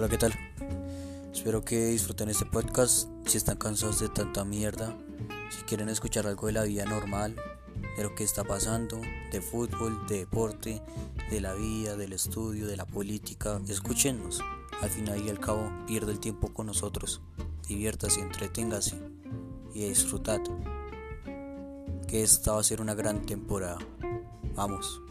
Hola, ¿qué tal? Espero que disfruten este podcast. Si están cansados de tanta mierda, si quieren escuchar algo de la vida normal, de lo que está pasando, de fútbol, de deporte, de la vida, del estudio, de la política, escúchenos. Al final y al cabo, pierde el tiempo con nosotros. Diviértase, entreténgase y disfrutad. Que esta va a ser una gran temporada. Vamos.